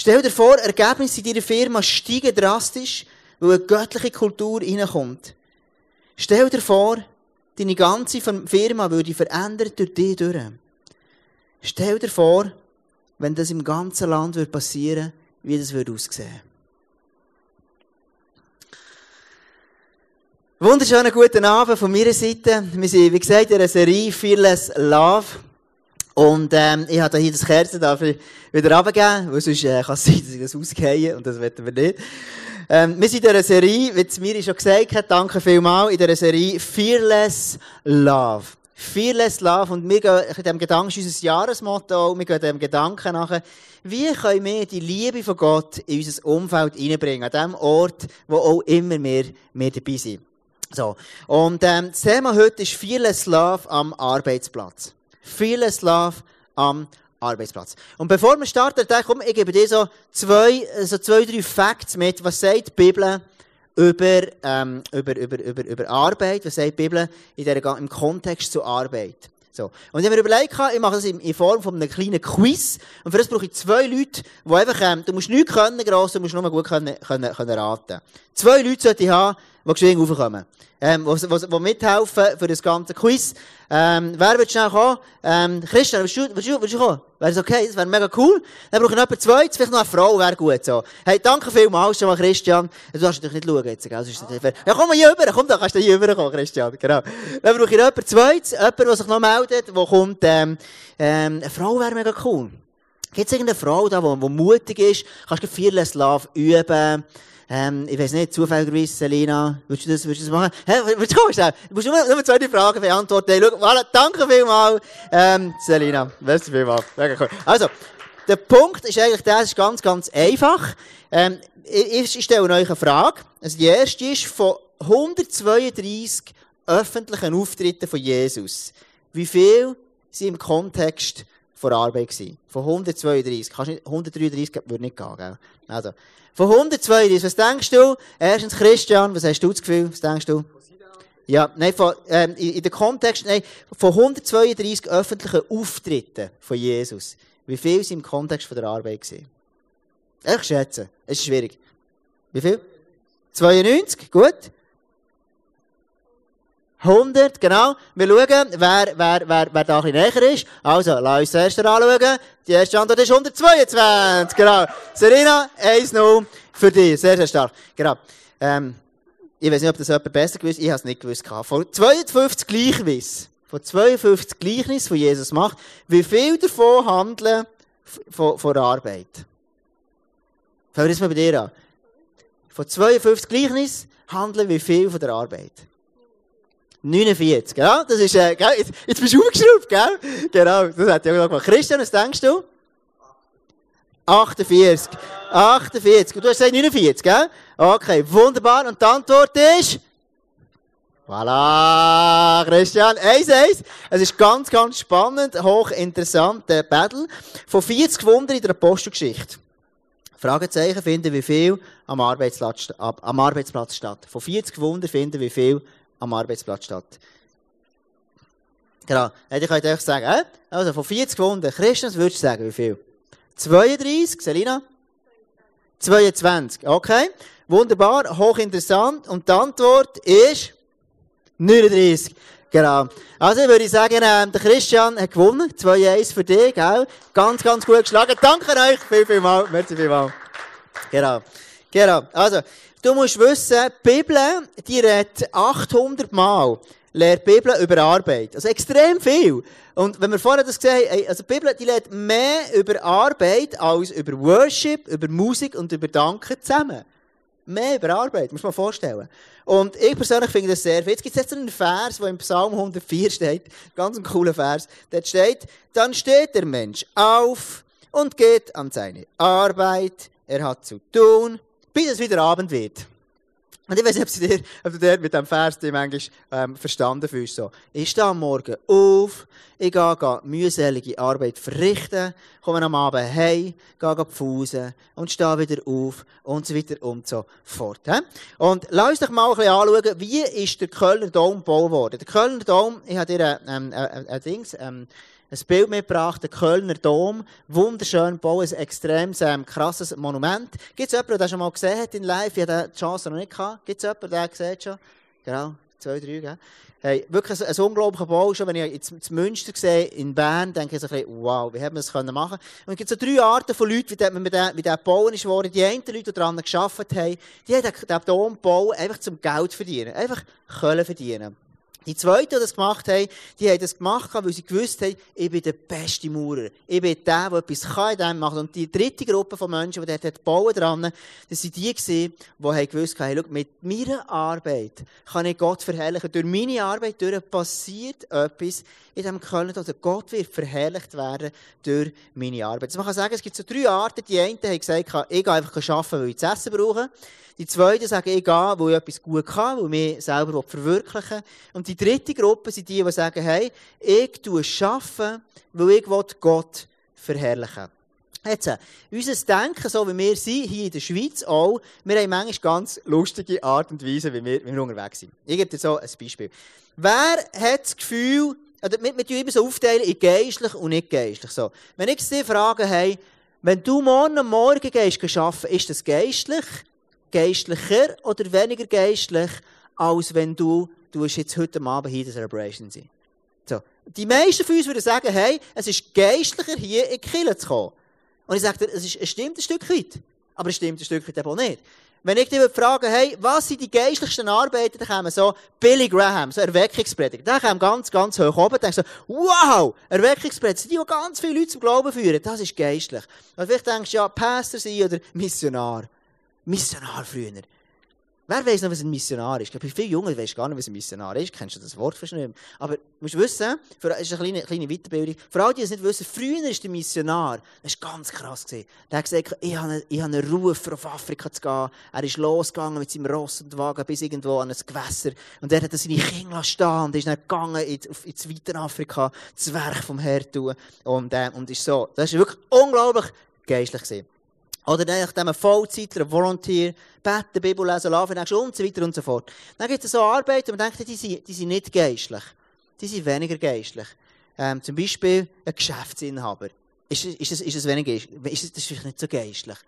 Stell dir vor, Ergebnisse in deiner Firma steigen drastisch, weil eine göttliche Kultur reinkommt. Stell dir vor, deine ganze Firma würde verändert durch dich durch. Stell dir vor, wenn das im ganzen Land passieren würde, wie das würde aussehen. Wunderschönen guten Abend von meiner Seite. Wir sind, wie gesagt, in einer Serie Fearless Love. Und ähm, ich habe hier das Kerzen wieder runtergegeben, weil sonst äh, kann es sein, dass ich das ausgehe und das wollen wir nicht. Ähm, wir sind in dieser Serie, wie es mir schon gesagt hat, danke vielmals, in dieser Serie Fearless Love. Fearless Love. Und wir gehen in diesem Gedanken, ist unser Jahresmotto, wir gehen dem Gedanken nachher, wie können wir die Liebe von Gott in unser Umfeld hineinbringen, an dem Ort, wo auch immer wir, wir dabei sind. So. Und, ähm, das Thema heute ist Fearless Love am Arbeitsplatz. Fearless Love am Arbeitsplatz. Und bevor wir starten, denke komm, ich gebe dir so zwei, so zwei, drei Facts mit. Was sagt die Bibel über, ähm, über, über, über, über Arbeit? Was sagt die Bibel in der, im Kontext zur Arbeit? So. Und ich habe mir überlegt, ich mache das in, Form von einem kleinen Quiz. Und für das brauche ich zwei Leute, die einfach, ähm, du musst nichts können, gross, du musst nur gut können, können, können raten. Zwei Leute sollte ich haben, die geschwind raufkommen. Ähm, die, die, die mithelfen für das ganze Quiz. Ähm, wer will schnell kommen? Ähm, Christian, willst du, willst du, willst du kommen? Wäre das okay? Das wäre mega cool. Dann brauche ich noch jemanden zweites, vielleicht noch eine Frau, wäre gut so. Hey, danke vielmals schon mal, Christian. Du darfst natürlich nicht schauen jetzt, gell? Sonst ist fair. Ja, komm mal hier rüber, komm, da kannst du hier rüber Christian, genau. Dann brauche ich noch jemanden zweites, jemanden, der sich noch meldet, der kommt, ähm, ähm, eine Frau wäre mega cool. Gibt es irgendeine Frau da, die mutig ist? Kannst du Fearless Love üben? Ähm, ich weiß nicht, zufälligerweise, Selina, willst du das, willst du das machen? Hä, willst du kommen? Du musst nur, nur zwei Fragen beantworten. Hey, schau, voilà, danke vielmals, ähm, Selina. Merci vielmals. Mega cool. Also, der Punkt ist eigentlich der, ist ganz, ganz einfach. Ähm, ich, ich stelle euch eine Frage. Also, die erste ist von 132 öffentlichen Auftritten von Jesus. Wie viel sind im Kontext von Arbeit gewesen? Von 132. Kannst nicht, 133 würde nicht gehen, gell? Also, von 132, was denkst du? Erstens Christian, was hast du das Gefühl? Was denkst du? Ja, nein, von, ähm, in, in dem Kontext, nein, von 132 öffentlichen Auftritten von Jesus, wie viel sind im Kontext von der Arbeit gewesen? Ich schätze, es ist schwierig. Wie viel? 92, gut. 100, genau. Wir schauen, wer, wer, wer, wer da ein bisschen näher ist. Also, lass uns zuerst anschauen. Die erste Antwort ist 122, genau. Serena, 1-0 für dich. Sehr, sehr stark. Genau. Ähm, ich weiß nicht, ob das jemand besser gewusst Ich habe es nicht gewusst. Von 52 Gleichnis, von 52 Gleichnis, die Jesus macht, wie viel davon handeln von, von der Arbeit? Fangen wir mal bei dir an. Von 52 Gleichnis handeln wie viel von der Arbeit? 49, ja? Das ist, äh, gell? Jetzt, jetzt bist du aufgeschraubt, gell? Genau, das hat ja auch gemacht. Christian, was denkst du? 48. 48. Und du hast gesagt 49, gell? Okay, wunderbar. Und die Antwort ist? Voilà, Christian. 1-1. Es ist ganz, ganz spannend, hochinteressant, der Battle. Von 40 Wunder in der Apostelgeschichte. Fragezeichen finden wie viel am Arbeitsplatz, am Arbeitsplatz statt. Von 40 Wunder finden wie viel am Arbeitsplatz statt. Genau. Ich könnte euch sagen, äh? also von 40 Wunden, Christus würdest du sagen, wie viel? 32, Selina? 22, okay. Wunderbar, hochinteressant. Und die Antwort ist 39. Genau. Also, ich würde sagen, ähm, der Christian hat gewonnen. 2-1 für dich, gell? Ganz, ganz gut geschlagen. Danke euch. Viel, viel mal. Merci vielmal. Genau. Genau. Also, Du musst wissen, die Bibel, die redet 800 Mal, lehrt die Bibel über Arbeit. Also extrem viel. Und wenn wir vorher das gesehen haben, also die Bibel, die lehrt mehr über Arbeit als über Worship, über Musik und über Danken zusammen. Mehr über Arbeit, muss man vorstellen. Und ich persönlich finde das sehr viel. Jetzt gibt es jetzt einen Vers, der im Psalm 104 steht, ganz ein cooler Vers. Dort steht, dann steht der Mensch auf und geht an seine Arbeit. Er hat zu tun bis es wieder Abend wird. Und ich weiß nicht, ob, dir, ob du dir mit dem Vers die manchmal ähm, verstanden fühlst. So. Ich stehe am Morgen auf, ich gehe, gehe mühselige Arbeit verrichten, komme am Abend heim, gehe, gehe pfusen und stehe wieder auf und so weiter und so fort. He? Und lass uns doch mal ein bisschen anschauen, wie ist der Kölner Dom gebaut worden. Der Kölner Dom, ich habe dir ein, ähm, ein, ein Dings, ähm, ein Bild mitgebracht, den Kölner Dom. Wunderschön bauen, ein extrem ähm, krasses Monument. Gibt es jemanden, der schon mal gesehen hat in live? Ich hatte die Chance noch nicht gehabt. Gibt es jemanden, der gesehen schon? Genau, zwei, drei, gell? Hey, wirklich ein, ein unglaublicher Bau. Schon wenn ich jetzt Münster sehe, in Bern, denke ich so ein bisschen, wow, wie haben wir das können machen Und es gibt so drei Arten von Leuten, wie der, wie der, wie der gebaut ist worden. Die einen Leute, die daran gearbeitet haben, die haben den, den Dom gebaut, einfach zum Geld verdienen. Einfach Können verdienen. Die Zweiten, die das gemacht haben, die haben das gemacht, weil sie gewusst haben, ich bin der beste Maurer. Ich bin der, der etwas kann in dem machen. Und die dritte Gruppe von Menschen, die dort bauen dran, das sind die gewesen, die gewusst haben, schau, mit meiner Arbeit kann ich Gott verherrlichen. Durch meine Arbeit durch passiert etwas in diesem Köln, oder Gott wird verherrlicht werden durch meine Arbeit. Man kann sagen, es gibt so drei Arten. Die einen haben gesagt, ich gehe einfach arbeiten, weil ich zu essen brauche. Die zweite sagen, ich gehe, wo ich etwas gut kann, wo ich mich selber verwirklichen will. Und die dritte Gruppe sind die, die sagen, hey, ich tue arbeiten, weil ich Gott verherrlichen will. Jetzt, unser Denken, so wie wir sind, hier in der Schweiz auch, wir haben manchmal ganz lustige Art und Weise, wie wir, wie wir unterwegs sind. Ich gebe dir so ein Beispiel. Wer hat das Gefühl, oder wir, wir immer so aufteilen in geistlich und nicht geistlich. So. Wenn ich Sie frage, hey, wenn du morgen Morgen gehst arbeiten, ist das geistlich? geistlicher oder weniger geistlich, als wenn du, du jetzt heute Abend hier in der Celebration sein. So. Die meisten von uns würden sagen, hey, es ist geistlicher, hier in die Kirche zu kommen. Und ich sage dir, es, ist, es stimmt ein Stück weit. Aber es stimmt ein Stück weit eben auch nicht. Wenn ich dich frage, hey, was sind die geistlichsten Arbeiten, dann kommen so Billy Graham, so Erweckungsprediger. Der kommt ganz, ganz hoch oben, denkst du, wow, Erweckungsprediger, die, die ganz viele Leute zum Glauben führen, das ist geistlich. Und vielleicht denkst du, ja, Pastor sein oder Missionar. Missionar früher. Wer weiß noch, was ein Missionar ist? Ich glaube, viele Jungen wissen gar nicht, was ein Missionar ist. Kennst du das Wort fast Aber du musst wissen, das ist eine kleine, kleine Weiterbildung. Für alle, die es nicht wissen, früher ist der Missionar, das war ganz krass. Gewesen. Der hat gesagt, ich habe, einen, ich habe einen Ruf, auf Afrika zu gehen. Er ist losgegangen mit seinem Ross und Wagen bis irgendwo an ein Gewässer. Und er hat seine Kinder stehen und ist dann gegangen ins weite Afrika, das Werk vom Herrn tun. Und, äh, und ist so. Das war wirklich unglaublich geistlich. Gewesen. Oder nachdem ein Vollzeitler, ein Volunteer, beten, Bibel lesen, laufen, und so weiter und so fort. Dann gibt es so Arbeiten, und man denkt, die sind, die sind nicht geistlich. Die sind weniger geistlich. Ähm, zum Beispiel ein Geschäftsinhaber. Ist, ist, das, ist das weniger ist das, das ist nicht so geistlich.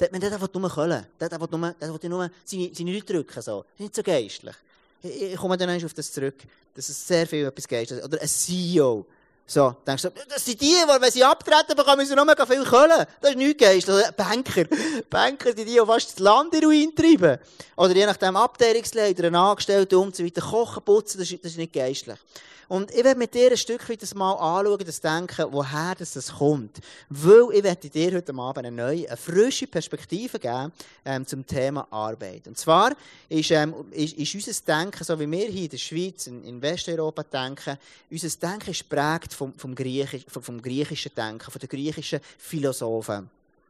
Der, der will nur können. Der, der will nur, der will nur seine, seine Leute drücken. So. Das ist nicht so geistlich. Ich, ich komme dann auf das zurück. Das ist sehr viel etwas geistliches. Oder ein CEO. So, denkst du, das sind die, die, wenn sie abtreten bekommen, müssen noch mega viel können. Das ist nichts geistlich. Banker. Banker, die, die fast das Land in Ruin treiben. Oder je nachdem Abteilungsleiter, ein Angestellter und so weiter, kochen, putzen, das ist, das ist nicht geistlich. Und ich werde mit dir ein Stück weit das mal anschauen, das Denken, woher das, kommt. Weil ich werde dir heute Abend eine neue, eine frische Perspektive geben ähm, zum Thema Arbeit. Und zwar ist, ähm, ist, ist unser Denken, so wie wir hier in der Schweiz, in, in Westeuropa denken, unser Denken ist prägt vom, vom, Griechisch, vom, vom griechischen Denken, von den griechischen Philosophen.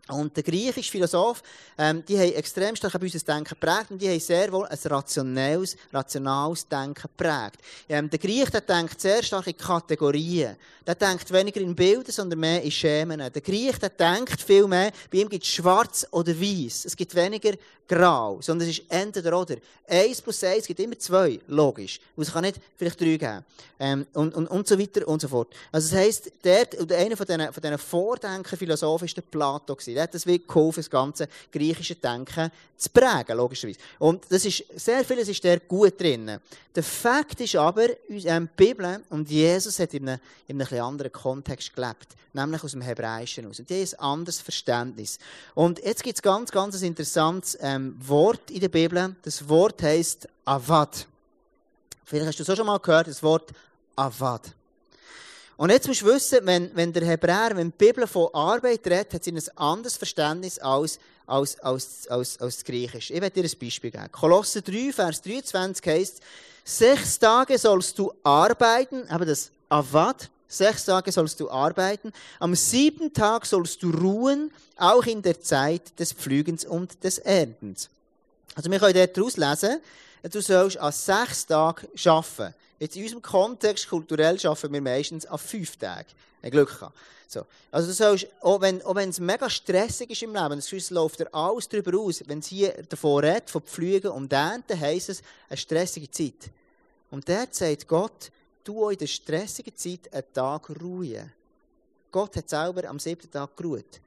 Und der griechische Philosoph, ähm, die haben extrem stark unser Denken geprägt und die haben sehr wohl ein rationelles, rationales Denken geprägt. Ähm, der Griech, der denkt sehr stark in Kategorien. Der denkt weniger in Bildern, sondern mehr in Schemen. Der Griech, der denkt viel mehr, bei ihm gibt es schwarz oder weiß. Es gibt weniger grau, sondern es ist entweder oder. Eins plus eins gibt immer zwei, logisch. Und es kann nicht vielleicht drei geben. Ähm, und, und, und so weiter und so fort. Also das heisst, der, einer von diesen, von diesen Vordenker-Philosophen war der Plato. Gewesen. Der hat das wie geholfen, das ganze griechische Denken zu prägen, logischerweise. Und das ist, sehr vieles ist der gut drin. Der Fakt ist aber, ähm, die Bibel und Jesus hat in einem, in einem anderen Kontext gelebt. Nämlich aus dem Hebräischen aus. Und die haben ein anderes Verständnis. Und jetzt gibt es ganz, ganz ein interessantes ähm, Wort in der Bibel. Das Wort heißt Avad. Vielleicht hast du auch schon mal gehört, das Wort Avad. Und jetzt musst du wissen, wenn, wenn der Hebräer, wenn die Bibel von Arbeit redet, hat sie ein anderes Verständnis als, als, als, als, als das Griechische. Ich werde dir ein Beispiel geben. Kolosse 3, Vers 23 heißt, sechs Tage sollst du arbeiten, aber das Avad, sechs Tage sollst du arbeiten, am siebten Tag sollst du ruhen, auch in der Zeit des Pflügens und des Erntens. Also wir können dort lesen, du sollst an sechs Tagen arbeiten. Jetzt in unserem Kontext, kulturell, arbeiten wir meistens an fünf Tagen. Ein Glück gehabt. So. Also du sollst, auch wenn, auch wenn es mega stressig ist im Leben, es läuft dir alles darüber aus, wenn es hier davon redet, von Pflügen und Ernten, heisst es eine stressige Zeit. Und der sagt Gott, du in der stressigen Zeit einen Tag ruhen. Gott hat selber am siebten Tag geruht.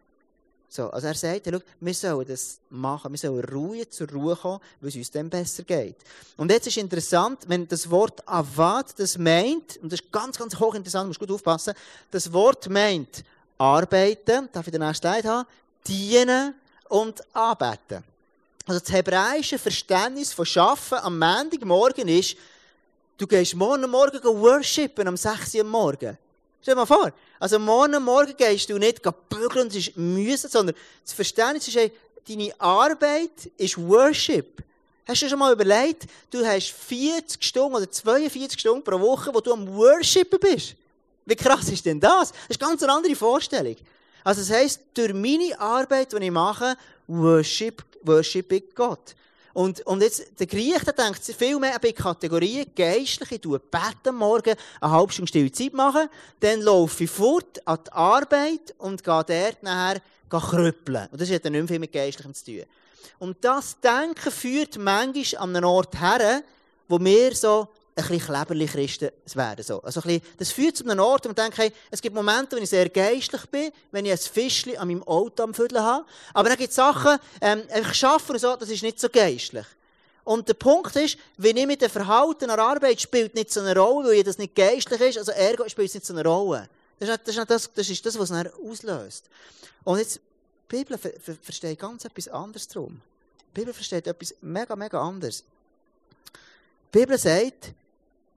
So, also er sagt, schau, wir sollen das machen, wir sollen ruhig zur Ruhe kommen, weil es uns dann besser geht. Und jetzt ist interessant, wenn das Wort Avad das meint, und das ist ganz, ganz hochinteressant, musst gut aufpassen, das Wort meint arbeiten, darf ich den nächsten Slide haben, dienen und anbeten. Also das hebräische Verständnis von Schaffen am Montagmorgen ist, du gehst morgen Morgen worshipen am 6 Uhr morgen. Stell dir mal vor. Also morgen Morgen gehst du nicht bügeln es ist mühsam, sondern das Verständnis ist, deine Arbeit ist Worship. Hast du schon mal überlegt, du hast 40 Stunden oder 42 Stunden pro Woche, wo du am Worshipen bist? Wie krass ist denn das? Das ist ganz eine andere Vorstellung. Also das heisst, durch meine Arbeit, die ich mache, worship, worship ich Gott. Und, und jetzt, der Griech, der denkt viel mehr an Kategorien. Geistlich, ich tue beten morgen, eine halbe Stunde stille Zeit machen, dann laufe ich fort an die Arbeit und gehe dort nachher krüppeln. Und das hat dann nicht mehr viel mit Geistlichem zu tun. Und das Denken führt manchmal an einen Ort her, wo wir so ein bisschen kleberlich Christen werden. So. Also ein bisschen, das führt zu einem Ort, wo man denkt, hey, es gibt Momente, wo ich sehr geistlich bin, wenn ich ein Fischchen an meinem Auto am Viertel habe. Aber dann gibt es Sachen, ähm, ich arbeite und so, das ist nicht so geistlich. Und der Punkt ist, wenn ich mit dem Verhalten an der Arbeit spielt nicht so eine Rolle, weil das nicht geistlich ist, also ergo spielt es nicht so eine Rolle. Das ist, das, ist das, das, ist das was es auslöst. Und jetzt, die Bibel ver ver versteht ganz etwas anderes drum. Die Bibel versteht etwas mega, mega anderes. Die Bibel sagt,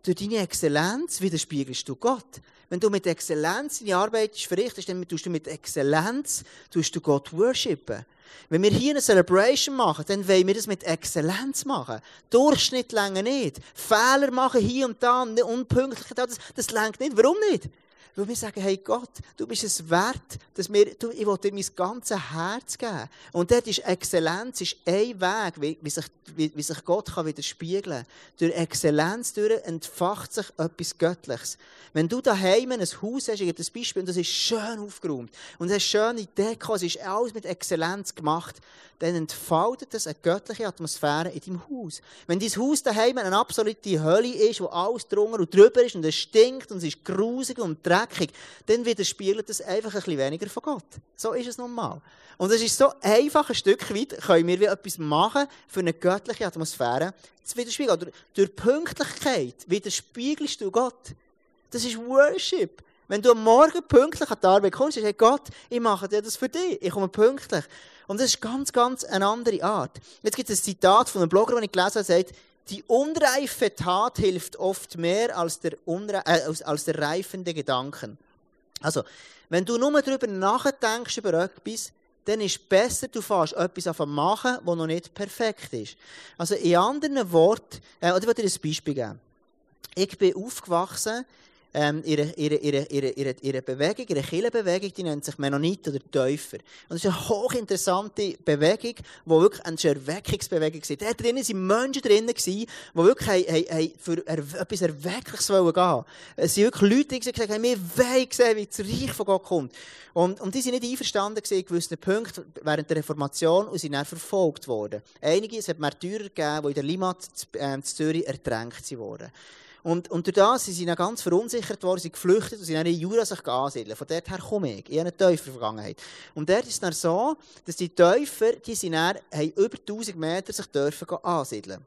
durch deine Exzellenz widerspiegelst du Gott. Wenn du mit Exzellenz deine Arbeit verrichtest, dann tust du mit Exzellenz tust du Gott worshipen. Wenn wir hier eine Celebration machen, dann wollen wir das mit Exzellenz machen. Durchschnitt länger nicht. Fehler machen hier und da, unpünktlich, das, das längt nicht. Warum nicht? Weil wir sagen, hey Gott, du bist es wert, dass wir, du, ich will dir mein ganzes Herz geben. Und dort ist Exzellenz ist ein Weg, wie, wie, sich, wie, wie sich Gott kann widerspiegeln kann. Durch Exzellenz durch entfacht sich etwas Göttliches. Wenn du daheim ein Haus hast, ich das Beispiel, und das ist schön aufgeräumt, und es hast schöne Deko, es ist alles mit Exzellenz gemacht, dann entfaltet es eine göttliche Atmosphäre in deinem Haus. Wenn dein Haus daheim eine absolute Hölle ist, wo alles drunter und drüber ist und es stinkt und es ist grusig und dreckig, dann widerspiegelt es einfach ein bisschen weniger von Gott. So ist es normal. Und es ist so einfach ein Stück weit, können wir etwas machen für eine göttliche Atmosphäre zu widerspiegeln. Oder durch Pünktlichkeit widerspiegelst du Gott. Das ist Worship. Wenn du am Morgen pünktlich an die Arbeit kommst, sagst hey Gott, ich mache dir das für dich. Ich komme pünktlich. Und das ist ganz, ganz eine andere Art. Jetzt gibt es ein Zitat von einem Blogger, den ich gelesen habe, der sagt, die unreife Tat hilft oft mehr als der, unre äh, als der reifende Gedanken. Also, wenn du nur darüber nachdenkst, über etwas, dann ist es besser, du fährst etwas auf machen, das noch nicht perfekt ist. Also, in anderen Worten, äh, oder ich will dir ein Beispiel geben. Ich bin aufgewachsen ähm, ihre, ihre, ihre, ihre, ihre, ihre Bewegung, ihre Kirchenbewegung, die nennt sich Mennonit oder Täufer. Und das ist eine hochinteressante Bewegung, die wirklich eine Erweckungsbewegung war. Da drinnen waren Menschen drinnen, die wirklich haben, haben, haben für etwas Erweckliches gehen wollten. Es sind wirklich Leute, die gesagt haben, wir wollen wie das Reich von Gott kommt. Und, und die sind nicht einverstanden in gewissen Punkten während der Reformation und sind dann verfolgt worden. Einige, es hat Märtyrer gegeben, die in der Limat äh, in Zürich ertränkt wurden. Und, und durch das sind sie dann ganz verunsichert worden, sie geflüchtet und sind dann in Jura sich ansiedeln. Von dort her komme ich. Ich habe eine Täufervergangenheit. Und dort ist es dann so, dass die Täufer, die sind dann, haben über 1000 Meter sich dürfen ansiedeln.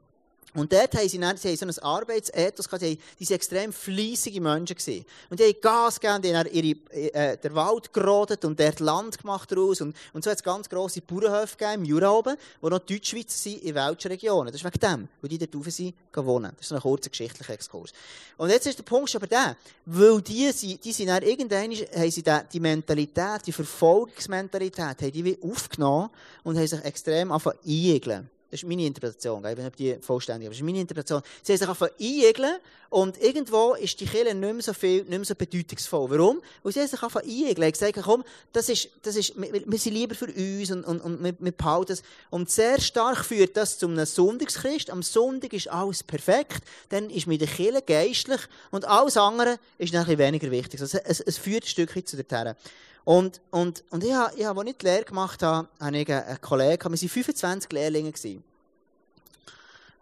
Und dort haben sie, dann, sie haben so ein Arbeitsethos gehabt, die, die waren extrem fleissige Menschen. Gewesen. Und die haben Gas gegeben, die haben ihre, äh, den Wald gerodet und dort Land gemacht daraus. Und, und so hat es ganz grosse Bauernhöfe gegeben, im Jura oben, wo noch Deutschschweizer sind in welchen Regionen. Das ist wegen dem, weil die dort rauf sind, wohnen. Das ist ein kurzer geschichtlicher Exkurs. Und jetzt ist der Punkt aber der, weil die, die sind dann irgendwann, haben sie die, die Mentalität, die Verfolgungsmentalität, haben die wie aufgenommen und haben sich extrem angefangen einjegeln. Das ist meine Interpretation, ich weiß nicht, ob die vollständig aber das ist meine Interpretation. Sie haben sich einfach einjegeln und irgendwo ist die Kirche nicht mehr so viel, nicht mehr so bedeutungsvoll. Warum? Weil sie haben sich einfach einjegeln. Haben gesagt, komm, das ist, das ist, wir, wir sind lieber für uns und, und, und wir, wir behalten das. Und sehr stark führt das zu einem Sonntagschrist. Am Sonntag ist alles perfekt, dann ist mit der Kirche geistlich und alles andere ist ein bisschen weniger wichtig. Also es, es führt ein Stückchen zu der Terre. Und, und, und ich habe, ich habe, als ich die Lehre gemacht habe, habe ich einen Kollegen, wir waren 25 Lehrlinge.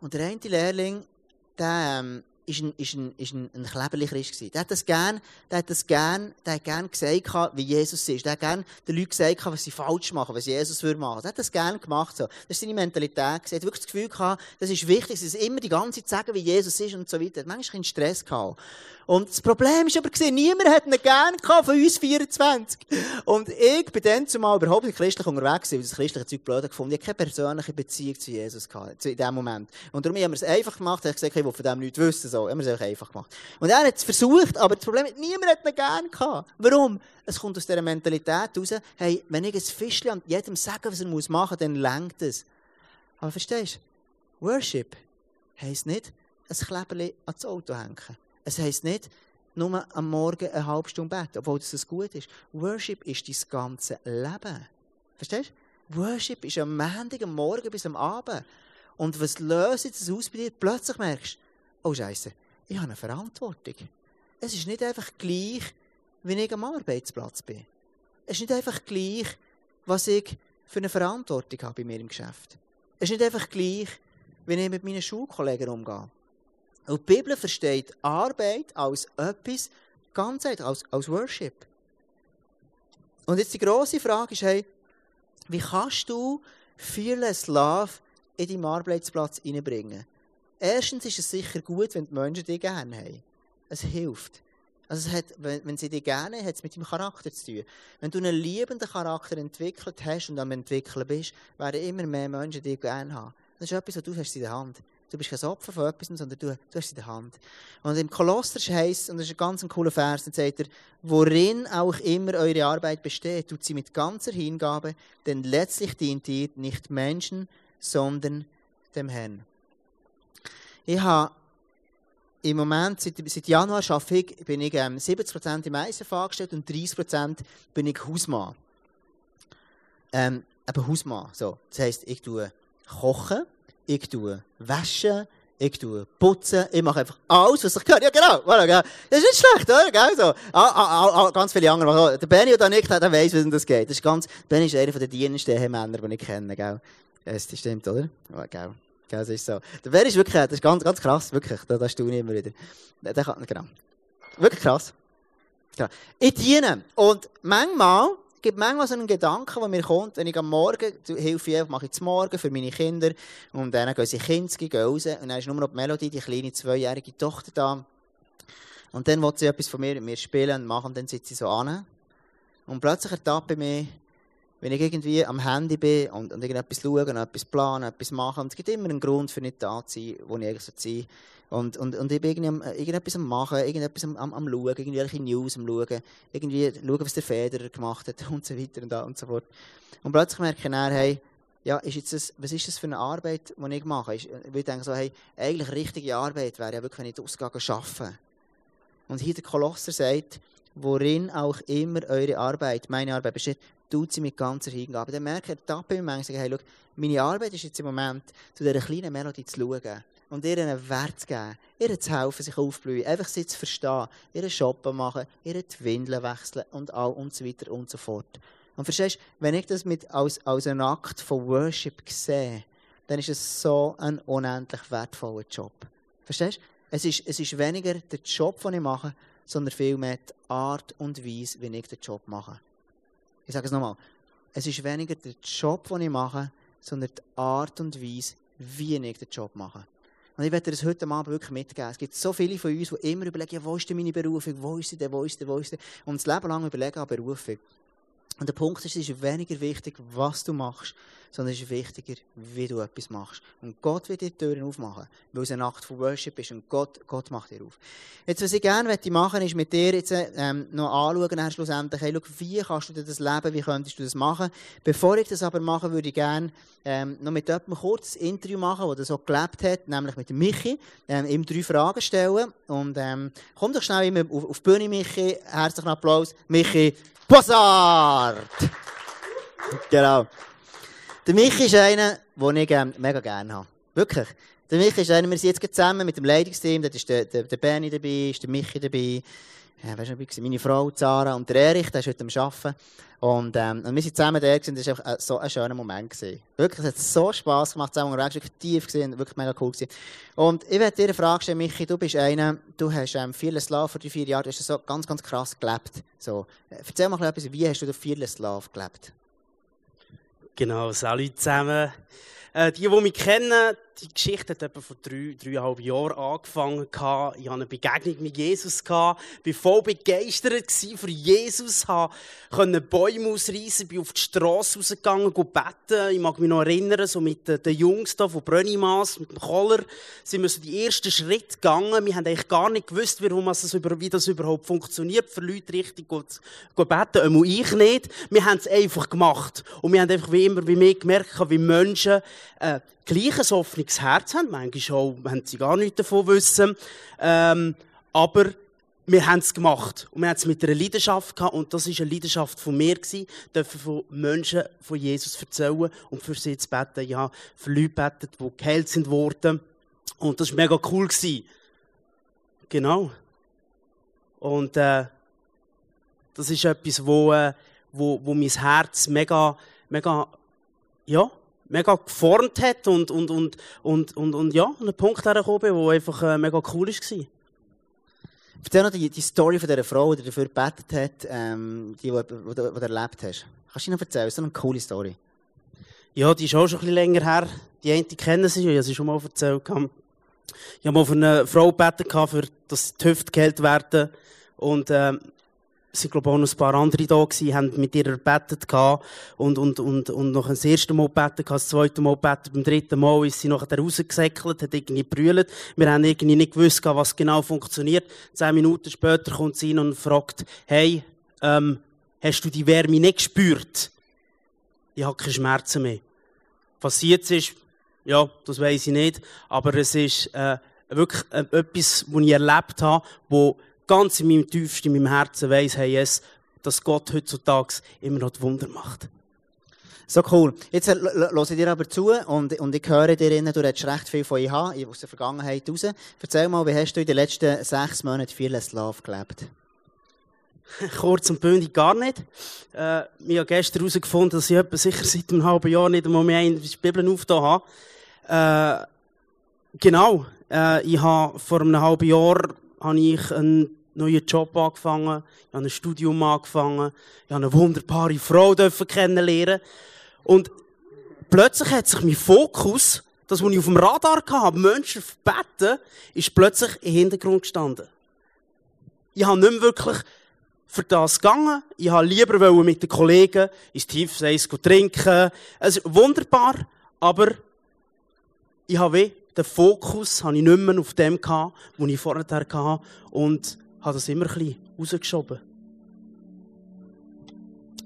Und der eine Lehrling, der ähm, ist ein, ist ein, ist ein, ein Kleberli-Christ gewesen. Der hat das gern, der hat das gern, der hat gern gesagt, wie Jesus ist. Der hat gern den Leuten gesagt, was sie falsch machen, was Jesus würde machen. Der hat das gern gemacht, so. Das ist seine Mentalität gewesen. Er hat wirklich das Gefühl gehabt, das ist wichtig, dass sie immer die ganze Zeit sagen, wie Jesus ist und so weiter. Er hat manchmal einen Stress gehabt. Und das Problem ist aber niemand hat ihn gern gehabt von uns 24. Und ich bin dann zumal überhaupt nicht christlich unterwegs weil das christliche Zeug blöd gefunden. Ich habe keine persönliche Beziehung zu Jesus gehabt, in dem Moment. Und darum haben wir es einfach gemacht, ich gesagt, ich will von dem nichts wissen, so. Haben wir es einfach gemacht. Und er hat es versucht, aber das Problem ist, niemand hat ihn gern gehabt. Warum? Es kommt aus dieser Mentalität raus, hey, wenn ich ein Fischchen an jedem sage, was er muss machen, dann lenkt es. Aber verstehst du? Worship heisst nicht, ein Kleberli ans Auto hängen. Es heisst nicht, nur am Morgen eine halbe Stunde beten, obwohl das gut ist. Worship ist dein ganze Leben. Verstehst du? Worship ist am Montag, am Morgen bis am Abend. Und was löst das aus bei dir? Plötzlich merkst du, oh Scheiße, ich habe eine Verantwortung. Es ist nicht einfach gleich, wenn ich am Arbeitsplatz bin. Es ist nicht einfach gleich, was ich für eine Verantwortung habe bei mir im Geschäft. Es ist nicht einfach gleich, wenn ich mit meinen Schulkollegen umgehe. Und die Bibel versteht Arbeit als etwas ganz einfach, als, als Worship. Und jetzt die grosse Frage ist, hey, wie kannst du Fearless Love in deinen Arbeitsplatz hineinbringen? Erstens ist es sicher gut, wenn die Menschen dich gerne haben. Es hilft. Also es hat, wenn, wenn sie dich gerne haben, hat es mit deinem Charakter zu tun. Wenn du einen liebenden Charakter entwickelt hast und am entwickeln bist, werden immer mehr Menschen dich gerne haben. Das ist etwas, was du hast in der Hand. Du bist kein Opfer von etwas, sondern du, du hast es in der Hand. Und im Kolosser heißt und das ist ein ganz cooler Vers, dann sagt er, worin auch immer eure Arbeit besteht, tut sie mit ganzer Hingabe, denn letztlich dient ihr nicht Menschen, sondern dem Herrn. Ich habe im Moment, seit, seit Januar arbeite ich, bin ich ähm, 70% im ISF angestellt und 30% bin ich Hausmann. Ähm, eben Hausmann. So. Das heisst, ich tue kochen, ich tue waschen, ich tue putzen, ich mache einfach alles, was ich kann. Ja, genau. Das ist nicht schlecht, oder? Gell? So. Ah, ah, ah, ganz viele andere. Der Benny oder Nick, der weiss, wie das geht. Das ist ganz, Benny ist einer der dienendsten Männer, die ich kenne, gell? Das stimmt, oder? Ja, gell. Gell, das ist so. Der Benny ist wirklich, das ist ganz, ganz krass, wirklich. Da, da staune ich immer wieder. Der kann, genau. Wirklich krass. Genau. Ich diene. Und manchmal, gibt manchmal so einen Gedanken, der mir kommt, wenn ich am Morgen, helfe mache ich zum Morgen für meine Kinder, und dann gehen sie Kinski, gehen raus, und dann ist nur noch die Melodie, die kleine zweijährige Tochter da. Und dann will sie etwas von mir, mit mir spielen und machen, und dann sitzt sie so an. Und plötzlich ertappe ich mich, wenn ich irgendwie am Handy bin und, und irgendetwas schaue, etwas planen, etwas machen, und es gibt immer einen Grund für nicht da zu sein, wo ich eigentlich sein und, und, und ich bin irgendwie am, irgendetwas am Machen, irgendetwas am, am, am Schauen, irgendwelche News am Schauen, irgendwie schauen, was der Federer gemacht hat und so weiter und da und so fort. Und plötzlich merke ich dann, hey, ja, ist jetzt das, was ist das für eine Arbeit, die ich mache? Ich, ich denke so, hey, eigentlich richtige Arbeit wäre ja wirklich, wenn ich ausgehe arbeiten. Und hier der Kolosser sagt, worin auch immer eure Arbeit, meine Arbeit besteht, tut sie mit ganzer Hingabe. Dann merke ich, da bin ich manchmal, hey, schau, meine Arbeit ist jetzt im Moment, zu dieser kleinen Melodie zu schauen und ihr einen Wert zu geben, ihr zu helfen, sich aufzublühen, einfach sie zu verstehen, ihr Shoppen machen, ihr die Windeln wechseln und all und so weiter und so fort. Und verstehst du, wenn ich das mit, als, als einen Akt von Worship sehe, dann ist es so ein unendlich wertvoller Job. Verstehst du? Es ist, es ist weniger der Job, den ich mache, sondern vielmehr die Art und Weise, wie ich den Job mache. Ich sage es nochmal. Es ist weniger der Job, den ich mache, sondern die Art und Weise, wie ich den Job mache. Und ich werde dir das heute Abend wirklich mitgeben. Es gibt so viele von uns, die immer überlegen, ja, wo ist denn meine Berufung, wo ist sie denn, wo ist sie wo ist sie? Und das Leben lang überlegen an Berufung. Und der Punkt ist, es ist weniger wichtig, was du machst, sondern es ist wichtiger, wie du etwas machst. Und Gott wird dir die Türen aufmachen, weil es ein Akt von Worship ist und Gott, Gott macht dir auf. Jetzt, was ich gerne machen, ist mit dir jetzt ähm, noch anschauen, schlussendlich, hey, schau, wie kannst du das leben, wie könntest du das machen. Bevor ich das aber mache, würde ich gerne ähm, noch mit jemandem kurz ein Interview machen, der das so gelebt hat, nämlich mit Michi, ähm, ihm drei Fragen stellen. Und ähm, komm doch schnell immer auf, auf die Bühne, Michi. Herzlichen Applaus. Michi, Bossard! genau. Der Michi ist einer, den ich ähm, mega gerne habe. Wirklich. Der Michi ist einer, wir sind jetzt zusammen mit dem Leitungsteam, da ist der, der, der Bernie dabei, ist der Michi dabei, ja, weißt du, meine Frau Zara und der Erich, der ist heute am Arbeiten. Und, ähm, und wir sind zusammen da gewesen, das war einfach so ein schöner Moment. Gewesen. Wirklich, es hat so Spass gemacht, zusammen unterwegs, wirklich tief gewesen, wirklich mega cool gewesen. Und ich werde dir eine Frage stellen, Michi, du bist einer, du hast ähm, Fearless Love vor drei, vier Jahren, du hast so ganz, ganz krass gelebt. So, erzähl mal etwas, wie hast du Fearless Love gelebt? Genau, salut zusammen. Äh, die, die mich kennen, die Geschichte hat etwa vor drei, dreieinhalb Jahren angefangen. Ich hatte eine Begegnung mit Jesus. Ich war voll begeistert für Jesus. Ich konnte Bäume ausreißen, bin auf die Straße rausgegangen, beten. Ich mag mich noch erinnern, so mit den Jungs da von Brönnimass, mit dem Koller, sind wir so die ersten Schritte gegangen. Wir haben eigentlich gar nicht gewusst, wie das überhaupt funktioniert, für Leute richtig zu beten. Einmal ich nicht. Wir haben es einfach gemacht. Und wir haben einfach wie immer, wie mehr gemerkt, wie Menschen, äh, gleich ein offenes Herz haben. Manchmal auch, haben sie gar nichts davon wissen. Ähm, aber wir haben es gemacht. Und wir haben es mit einer Leidenschaft gehabt. Und das war eine Leidenschaft von mir gewesen, dürfen von Menschen von Jesus erzählen und für sie zu beten. Ja, für Leute beten, die geheilt sind worden. Und das war mega cool gewesen. Genau. Und, äh, das ist etwas, wo, äh, wo, wo mein Herz mega, mega, ja, mega geformt hat und, und, und, und, und, und ja, an einen Punkt hergekommen bin, der einfach äh, mega cool war. Erzähl noch die, die Story von dieser Frau, die dafür gebetet hat, ähm, die, die, die, die du erlebt hast. Kannst du noch erzählen? So eine coole Story. Ja, die ist auch schon ein bisschen länger her. Die eine die kennen sie, ich habe sie schon mal erzählt. Ich habe mal für eine Frau gebeten, für, dass die Hüfte geheilt werden. Und, ähm, es sind, glaube ich, auch noch ein paar andere da gewesen, haben mit ihr gebetet gehabt und, und, und, und noch das erste Mal gebetet das zweite Mal gebetet, beim dritten Mal ist sie nachher rausgesäckelt, hat irgendwie brüllt. Wir haben irgendwie nicht gewusst, was genau funktioniert. Zehn Minuten später kommt sie hin und fragt, hey, ähm, hast du die Wärme nicht gespürt? Ich habe keine Schmerzen mehr. Was jetzt ist, ja, das weiß ich nicht, aber es ist, äh, wirklich äh, etwas, was ich erlebt habe, wo ganz in meinem tiefsten, in meinem Herzen weiss, hey, yes, dass Gott heutzutage immer noch Wunder macht. So cool. Jetzt höre ich dir aber zu und, und ich höre dir, innen, du redest recht viel von IH, aus der Vergangenheit raus. Erzähl mal, wie hast du in den letzten sechs Monaten Fearless Love gelebt? Kurz und bündig gar nicht. Äh, ich habe gestern herausgefunden, dass ich etwa sicher seit einem halben Jahr nicht einmal mehr in die Bibel aufgetan habe. Äh, genau. Äh, ich habe vor einem halben Jahr habe ich einen neuen Job angefangen, ich habe ein Studium angefangen, ich habe eine wunderbare Frau kennenlernen und plötzlich hat sich mein Fokus, das, was ich auf dem Radar hatte, Menschen beten, ist plötzlich im Hintergrund gestanden. Ich habe nicht mehr wirklich für das gegangen. Ich habe lieber mit den Kollegen ins Tiefseis trinken. Es ist wunderbar, aber ich habe den Fokus habe ich nicht mehr auf dem was ich vorher hatte. Und habe das immer ein bisschen rausgeschoben.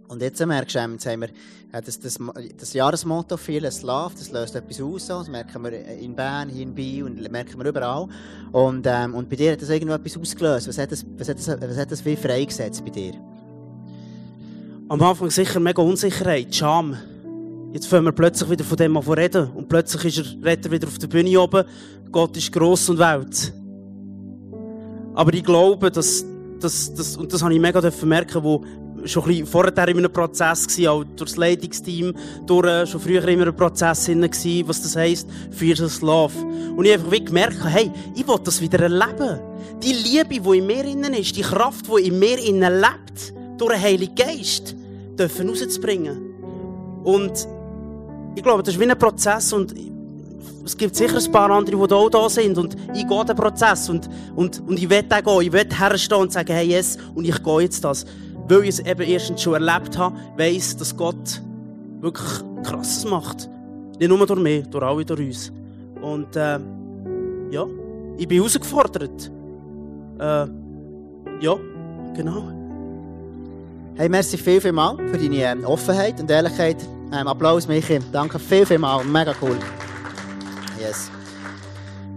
Und jetzt merkst du, jetzt haben wir das, das, das Jahresmotto «Fearless Love», das löst etwas aus, das merken wir in Bern, hier in Biel und merken wir überall. Und, ähm, und bei dir hat das irgendwas ausgelöst. Was hat das, was hat das, was hat das wie freigesetzt bei dir? Am Anfang sicher mega Unsicherheit, Scham. Jetzt fangen wir plötzlich wieder von dem an reden. Und plötzlich ist er, redet er wieder auf der Bühne oben. Gott ist gross und Welt. Aber ich glaube, dass, dass, dass und das habe ich mega merken, wo schon ein bisschen vorher in einem Prozess war, auch durch das Leitungsteam, durch, äh, schon früher immer ein Prozess war, was das heisst, Fearless Love. Und ich einfach wie gemerkt hey, ich will das wieder erleben. Die Liebe, die in mir innen ist, die Kraft, die in mir innen lebt, durch den Heiligen Geist, dürfen rauszubringen. Und ich glaube, das ist wie ein Prozess und es gibt sicher ein paar andere, die auch da sind und ich gehe den Prozess und, und, und ich will auch gehen, ich will herstehen und sagen, hey, yes, und ich gehe jetzt das. Weil ich es eben erstens schon erlebt habe, weiss, dass Gott wirklich Krasses macht. Nicht nur durch mich, durch alle, durch uns. Und, äh, ja, ich bin herausgefordert. Äh, ja, genau. Hey, merci viel, viel mal für deine ähm, Offenheit und Ehrlichkeit. Ähm, Applaus, Michi. Danke viel, viel mal. Mega cool. Yes.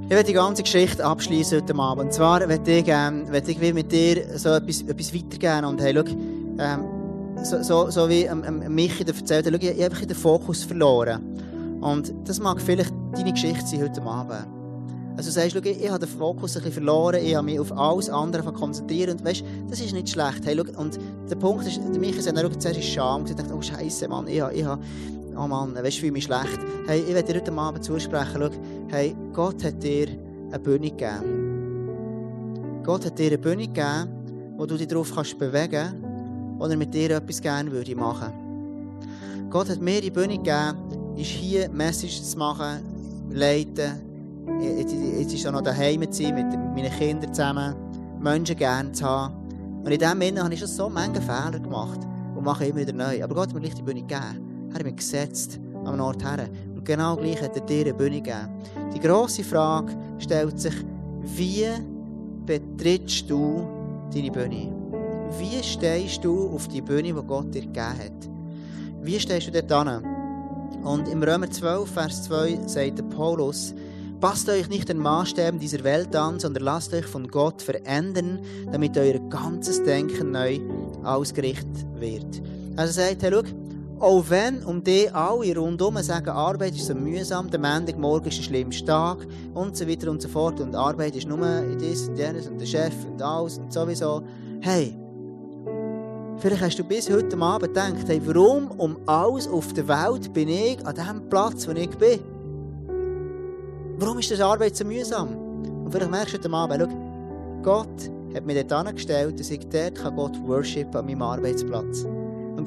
Ich werde die ganze Geschichte abschließen heute Abend. Und zwar werde ich, ähm, werde ich mit dir so etwas, etwas weitergeben. Und hey, schau, ähm, so, so, so wie ähm, ähm Michi erzählt hat, ich, ich habe den Fokus verloren. Und das mag vielleicht deine Geschichte sein heute Abend. Also du sagst, schau, ich, habe den Fokus ein bisschen verloren, ich habe mich auf alles andere konzentriert und weißt, das ist nicht schlecht. Hey, schau, und der Punkt ist, der Michael sagt, schau, zuerst ist Scham. Ich dachte, oh Scheiße, Mann, ich habe, ich habe, oh Mann, weißt, ich fühle mich schlecht. Hey, ich werde dir heute Abend zusprechen, schau, hey, Gott hat dir eine Bühne gegeben. Gott hat dir eine Bühne gegeben, wo du dich darauf kannst bewegen kannst, wo er mit dir etwas gerne würde machen. Gott hat mir die Bühne gegeben, ist hier Messages zu machen, leiten, Jetzt ist auch noch daheim zu sein, mit meinen Kindern zusammen, Menschen gerne zu haben. Und in diesem Sinne habe ich schon so viele Fehler gemacht und mache immer wieder neu. Aber Gott hat mir gleich die Bühne gegeben. Er hat mich gesetzt einem Ort her. Und genau gleich hat er dir eine Bühne gegeben. Die grosse Frage stellt sich, wie betrittst du deine Bühne? Wie stehst du auf die Bühne, die Gott dir gegeben hat? Wie stehst du dort an? Und im Römer 12, Vers 2 sagt Paulus, Passt euch nicht den Maßstäben dieser Welt an, sondern lasst euch von Gott verändern, damit euer ganzes Denken neu ausgerichtet wird. Also sagt er, schau, auch wenn um die alle rundum sagen, Arbeit ist so mühsam, der Montagmorgen ist ein schlimmer Tag und so weiter und so fort und Arbeit ist nur das und jenes und der Chef und alles und sowieso. Hey, vielleicht hast du bis heute Abend gedacht, hey, warum um alles auf der Welt bin ich an dem Platz, wo ich bin? Warum ist das Arbeit so mühsam? Und vielleicht merkst du heute Abend, schau, Gott hat mich dort angestellt, dass ich dort kann Gott worship an meinem Arbeitsplatz.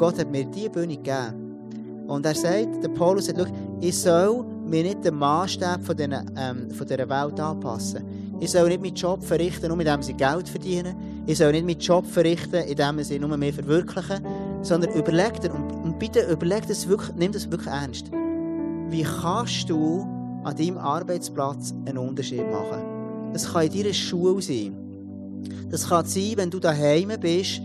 Gott hat mir diese Bühne gegeben. Und er sagt, der Paulus sagt, ich soll mir nicht den Maßstab von, ähm, von dieser Welt anpassen. Ich soll nicht meinen Job verrichten, nur mit dem sie Geld verdienen. Ich soll nicht meinen Job verrichten, indem sie nur mehr verwirklichen. Sondern überleg dir, und, und bitte überleg das wirklich, nimm das wirklich ernst. Wie kannst du an deinem Arbeitsplatz einen Unterschied machen. Das kann in deiner Schule sein. Das kann sein, wenn du daheim bist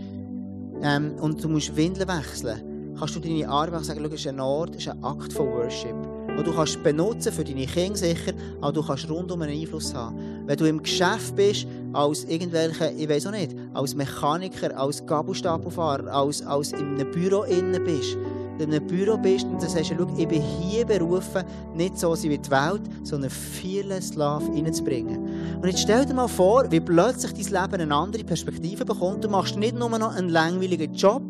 ähm, und du musst Windeln wechseln. Kannst du deine Arbeit sagen, schau, ist ein Ort, das ist ein Akt von Worship. Wo du kannst benutzen für deine Kinder sicher, aber du kannst rundum einen Einfluss haben. Wenn du im Geschäft bist, als irgendwelche, ich weiß auch nicht, als Mechaniker, als Gabelstapelfahrer, als, als in einem Büro innen bist, in einem Büro bist und dann sagst, schau, ich bin hier berufen, nicht so wie die Welt, sondern vieles Love reinzubringen. Und jetzt stell dir mal vor, wie plötzlich dein Leben eine andere Perspektive bekommt. Du machst nicht nur noch einen langweiligen Job,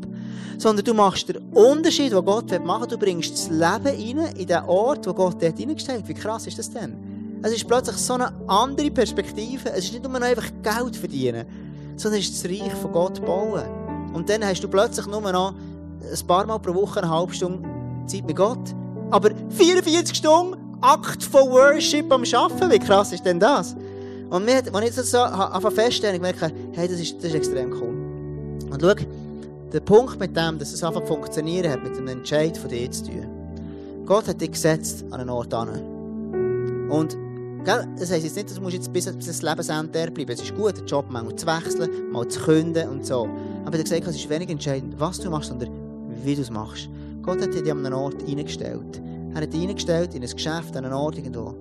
sondern du machst den Unterschied, den Gott machen will. Du bringst das Leben rein in den Ort, wo Gott dort hineingestellt hat. Wie krass ist das denn? Es ist plötzlich so eine andere Perspektive. Es ist nicht nur noch einfach Geld verdienen, sondern es ist das Reich von Gott bauen. Und dann hast du plötzlich nur noch ein paar Mal pro Woche eine halbe Stunde Zeit mit Gott. Aber 44 Stunden Akt von Worship am Arbeiten, wie krass ist denn das? Und mir, als ich das so anfange feststellen, merke hey, das ist, das ist extrem cool. Und schau, der Punkt mit dem, dass es einfach funktionieren hat, mit dem Entscheid von dir zu tun. Gott hat dich gesetzt an einen Ort an. Und gell, das heisst jetzt nicht, dass du jetzt bis, das Lebensende bleiben Es ist gut, den Job mal zu wechseln, mal zu künden und so. Aber er hat gesagt, es ist weniger entscheidend, was du machst, sondern wie du es machst. Gott hat dich an einen Ort eingestellt. Er hat dich eingestellt in ein Geschäft, an einen Ort irgendwo.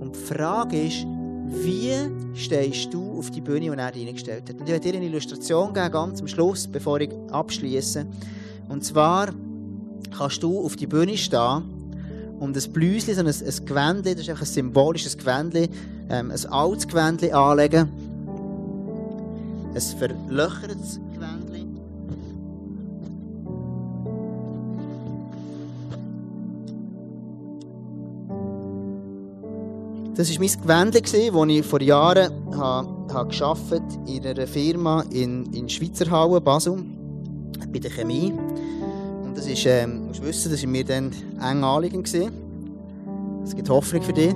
Und die Frage ist, wie stehst du auf die Bühne, die er dich eingestellt hat? Und ich werde dir eine Illustration geben, ganz am Schluss, bevor ich abschließe. Und zwar kannst du auf die Bühne stehen und ein Bläuschen, so ein, ein Gewändchen, das ist einfach ein symbolisches Gewändchen, ähm, ein altes Gewändchen anlegen. Ein verlöchertes Das war mein Gewändchen, das ich vor Jahren habe, habe in einer Firma in, in Schweizerhauen, Basel, bei der Chemie. Und das ist, ähm, musst wissen, das war mir dann eng anliegend. Es gibt Hoffnung für dich.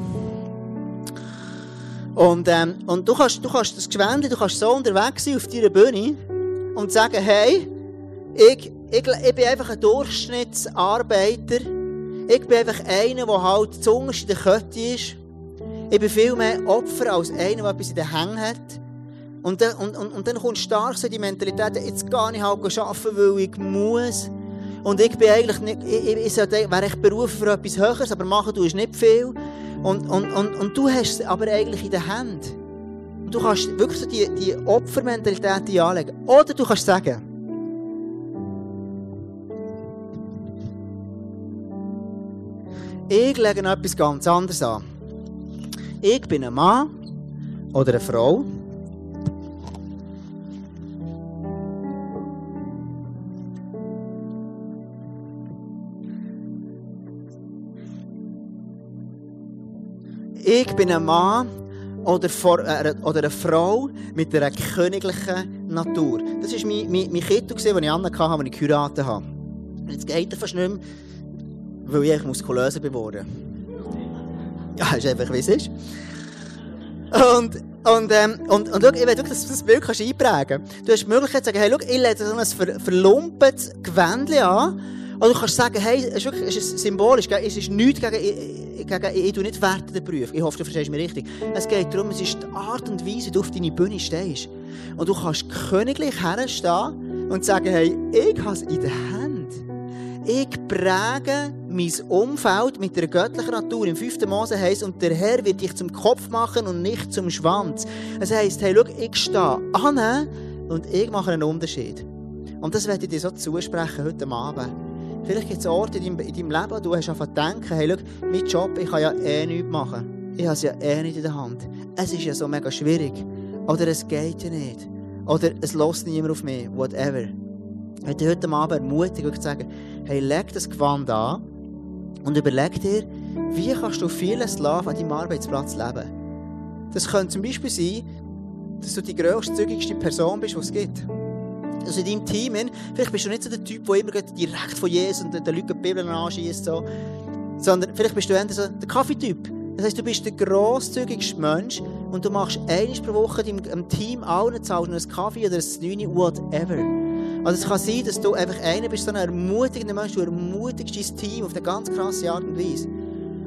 Und, ähm, und du, kannst, du kannst das Gewändchen, du kannst so unterwegs sein auf deiner Bühne und sagen, hey, ich, ich, ich bin einfach ein Durchschnittsarbeiter. Ich bin einfach einer, der halt zuunterst in der Kette ist. Ich bin viel mehr Opfer als einer, der etwas in den Händen hat. Und dann, und, und, und dann kommt stark so die Mentalität, jetzt gar nicht halt arbeiten, weil ich muss. Und ich bin eigentlich nicht, ich, ich, ich wäre ich berufen für etwas Höheres, aber machen du nicht viel. Und, und, und, und du hast es aber eigentlich in den Händen. Und du kannst wirklich so die, die Opfermentalität anlegen. Oder du kannst sagen, ich lege etwas ganz anderes an. Ich bin ein Mann, oder eine Frau. Ich bin ein Mann oder, vor, äh, oder eine Frau mit einer königlichen Natur. Das war mein, mein, mein Kind, den ich Anna hatte, als ich geheiratet habe. Jetzt geht er fast nicht mehr, weil ich muskulöser geworden Ja, ist einfach wie es ist. Und, und, ähm, und, und schau, ich will wirklich, dass du das Bild kannst einprägen kannst. Du hast die Möglichkeit zu sagen, hey, schau, ich lege so ein ver verlumpetes Gewändchen an. Oder du kannst sagen, hey, es ist wirklich es ist symbolisch, es ist nichts gegen, ich, gegen, ich, ich tue nicht Werte den Beruf. Ich hoffe, du verstehst mich richtig. Es geht darum, es ist die Art und Weise, wie du auf deine Bühne stehst. Und du kannst königlich herstehen und sagen, hey, ich habe es in der. Ich präge mein Umfeld mit der göttlichen Natur. Im 5. Mose heisst, und der Herr wird dich zum Kopf machen und nicht zum Schwanz. Es heisst, hey, schau, ich stehe an und ich mache einen Unterschied. Und das werde ich dir so zusprechen heute Abend. Vielleicht gibt es Orte in deinem, in deinem Leben, du hast einfach denken, hey, schau, mein Job, ich kann ja eh nichts machen. Ich habe es ja eh nicht in der Hand. Es ist ja so mega schwierig. Oder es geht ja nicht. Oder es lässt niemand auf mich. Whatever. Ich möchte heute Abend ermutigen, zu sagen, hey, leg das Gewand an und überleg dir, wie kannst du vieles an deinem Arbeitsplatz leben. Das könnte zum Beispiel sein, dass du die grosszügigste Person bist, die es gibt. Also in deinem Team, vielleicht bist du nicht so der Typ, der immer direkt von Jesus und den Leuten die Bibel anschießt, so, sondern vielleicht bist du eher so der Kaffeetyp. Das heisst, du bist der grosszügigste Mensch und du machst einmal pro Woche deinem Team allen zahlst einen Kaffee oder ein 9, whatever. Also es kann sein, dass du einfach einer bist, so ein ermutigender Mensch, du ermutigst dein Team auf eine ganz krasse Art und Weise.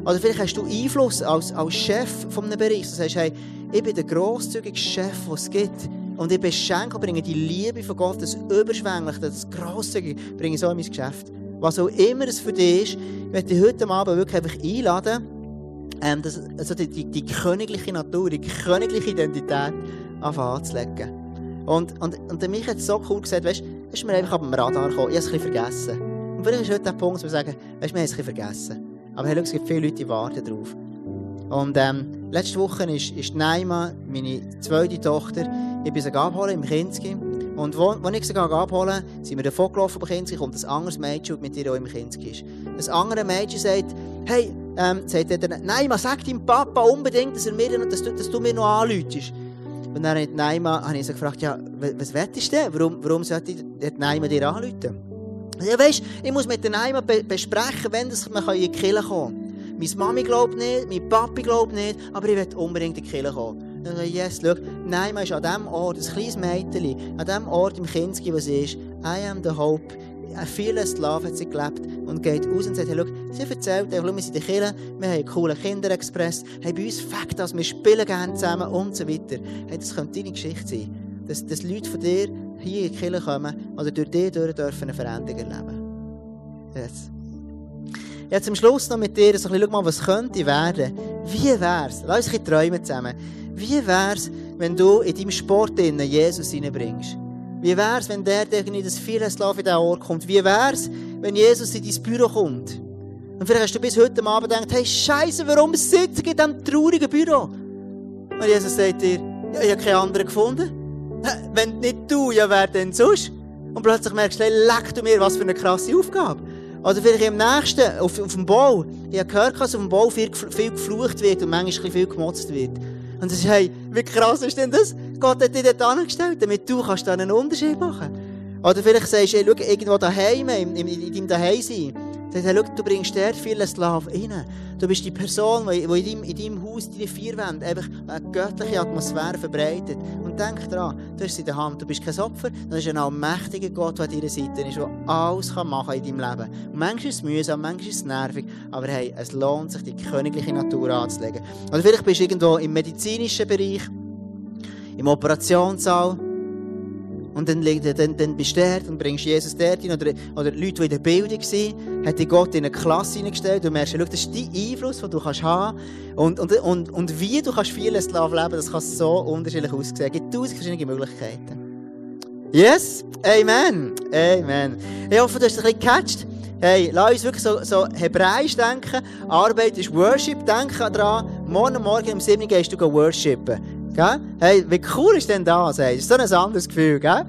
Oder vielleicht hast du Einfluss als, als Chef von einem Bereich. Du sagst, hey, ich bin der grosszügigste Chef, den es gibt. Und ich beschenke und bringe die Liebe von Gott, das Überschwängliche, das Grosszügige, bringe ich so in mein Geschäft. Was auch immer es für dich ist, ich möchte dich heute Abend wirklich einfach einladen, ähm, das, also die, die, die königliche Natur, die königliche Identität anzulegen. Und, und, und Mich hat so cool gesagt, weißt, ist mir einfach ab dem Radar gekommen. Ich habe es ein bisschen vergessen. Und vielleicht ist heute der Punkt, wo wir sagen, weißt, wir haben es ein bisschen vergessen. Aber hey, es gibt viele Leute, die warten darauf. Und ähm, letzte Woche ist, ist Naima, meine zweite Tochter, ich bin sie abholen im Kinski. Und wo, wo ich sie abholen sind wir davon gelaufen beim Kinski, kommt ein anderes Mädchen, das mit ihr auch im Kinski ist. Ein anderes Mädchen sagt, hey, ähm, sagt er, Naima, sag deinem Papa unbedingt, dass, er mir, dass, du, dass du mir noch anläutest. Und dann hat Naima, habe ich so gefragt, ja, was wettest du denn? Warum, warum sollte die Naima dir anrufen? Ja, weisst, ich muss mit der Naima be besprechen, wenn das man in die Kirche kommen kann. Meine Mami glaubt nicht, mein Papi glaubt nicht, aber ich will unbedingt in die Kirche kommen. Dann ich, yes, schau, Naima ist an dem Ort, ein kleines Mädchen, an dem Ort im Kinski, sie ist, I am the hope, vieles Love hat sie gelebt und geht aus und sagt, hey, schau, sie erzählt, hey, schau, wir sind in der wir haben einen coolen Kinderexpress, hey, bei uns fängt das, wir spielen gerne zusammen und so weiter. Hey, das könnte deine Geschichte sein. Dass, dass Leute von dir hier in die Kirche kommen oder durch dich durch dürfen eine Veränderung erleben. Yes. Jetzt zum Schluss noch mit dir, so ein bisschen, schau mal, was könnte werden. Wie wär's? Lass uns ein bisschen träumen zusammen. Wie wär's, wenn du in deinem Sport Jesus hineinbringst? Wie wäre es, wenn der irgendwie das Vieleslauf in diesen Ort kommt? Wie wäre es, wenn Jesus in dein Büro kommt? Und vielleicht hast du bis heute Abend gedacht, hey, Scheiße, warum sitze ich in diesem traurigen Büro? Und Jesus sagt dir, ja, ich habe keinen anderen gefunden. Wenn nicht du, ja, wer denn sonst? Und plötzlich merkst du, hey, leck du mir, was für eine krasse Aufgabe. Oder vielleicht im nächsten, auf, auf dem Bau. Ich habe gehört, dass auf dem Bau viel, viel geflucht wird und manchmal viel gemotzt wird. Und sie sagt, hey, wie krass ist denn das? Gott hat dich dort angestellt, damit du kannst einen Unterschied machen Oder vielleicht sagst du, hey, schau, irgendwo daheim, in, in, in deinem Daheim sein. Sagt, hey, schau, du bringst dort viele Slaven rein. Du bist die Person, die in deinem, in deinem Haus, deine vier Wände, einfach eine göttliche Atmosphäre verbreitet. Und denk daran, du hast es in der Hand. Du bist kein Opfer, das ist ein allmächtiger Gott, der an deiner Seite ist, der alles kann machen in deinem Leben. Und manchmal ist es mühsam, manchmal ist es nervig, aber hey, es lohnt sich, die königliche Natur anzulegen. Oder vielleicht bist du irgendwo im medizinischen Bereich, im Operationssaal, und dann, dann, dann bist du dort und bringst Jesus dort hin. Oder, oder Leute, die in der Bildung waren, hat dich Gott in eine Klasse hineingestellt. Du merkst, schau, das ist dein Einfluss, den du kannst haben und, und, und, und wie du kannst vieles leben das kann so unterschiedlich aussehen. Es gibt tausend verschiedene Möglichkeiten. Yes? Amen. Amen. Ich hoffe, du hast ein bisschen gecatcht. Hey, lass uns wirklich so, so hebräisch denken. Arbeit ist Worship. Denk daran, morgen Morgen um 7 Uhr gehst du worshipen. Gell? Hey, wie cool ist denn das? Hey? Das ist so ein anderes Gefühl, gell?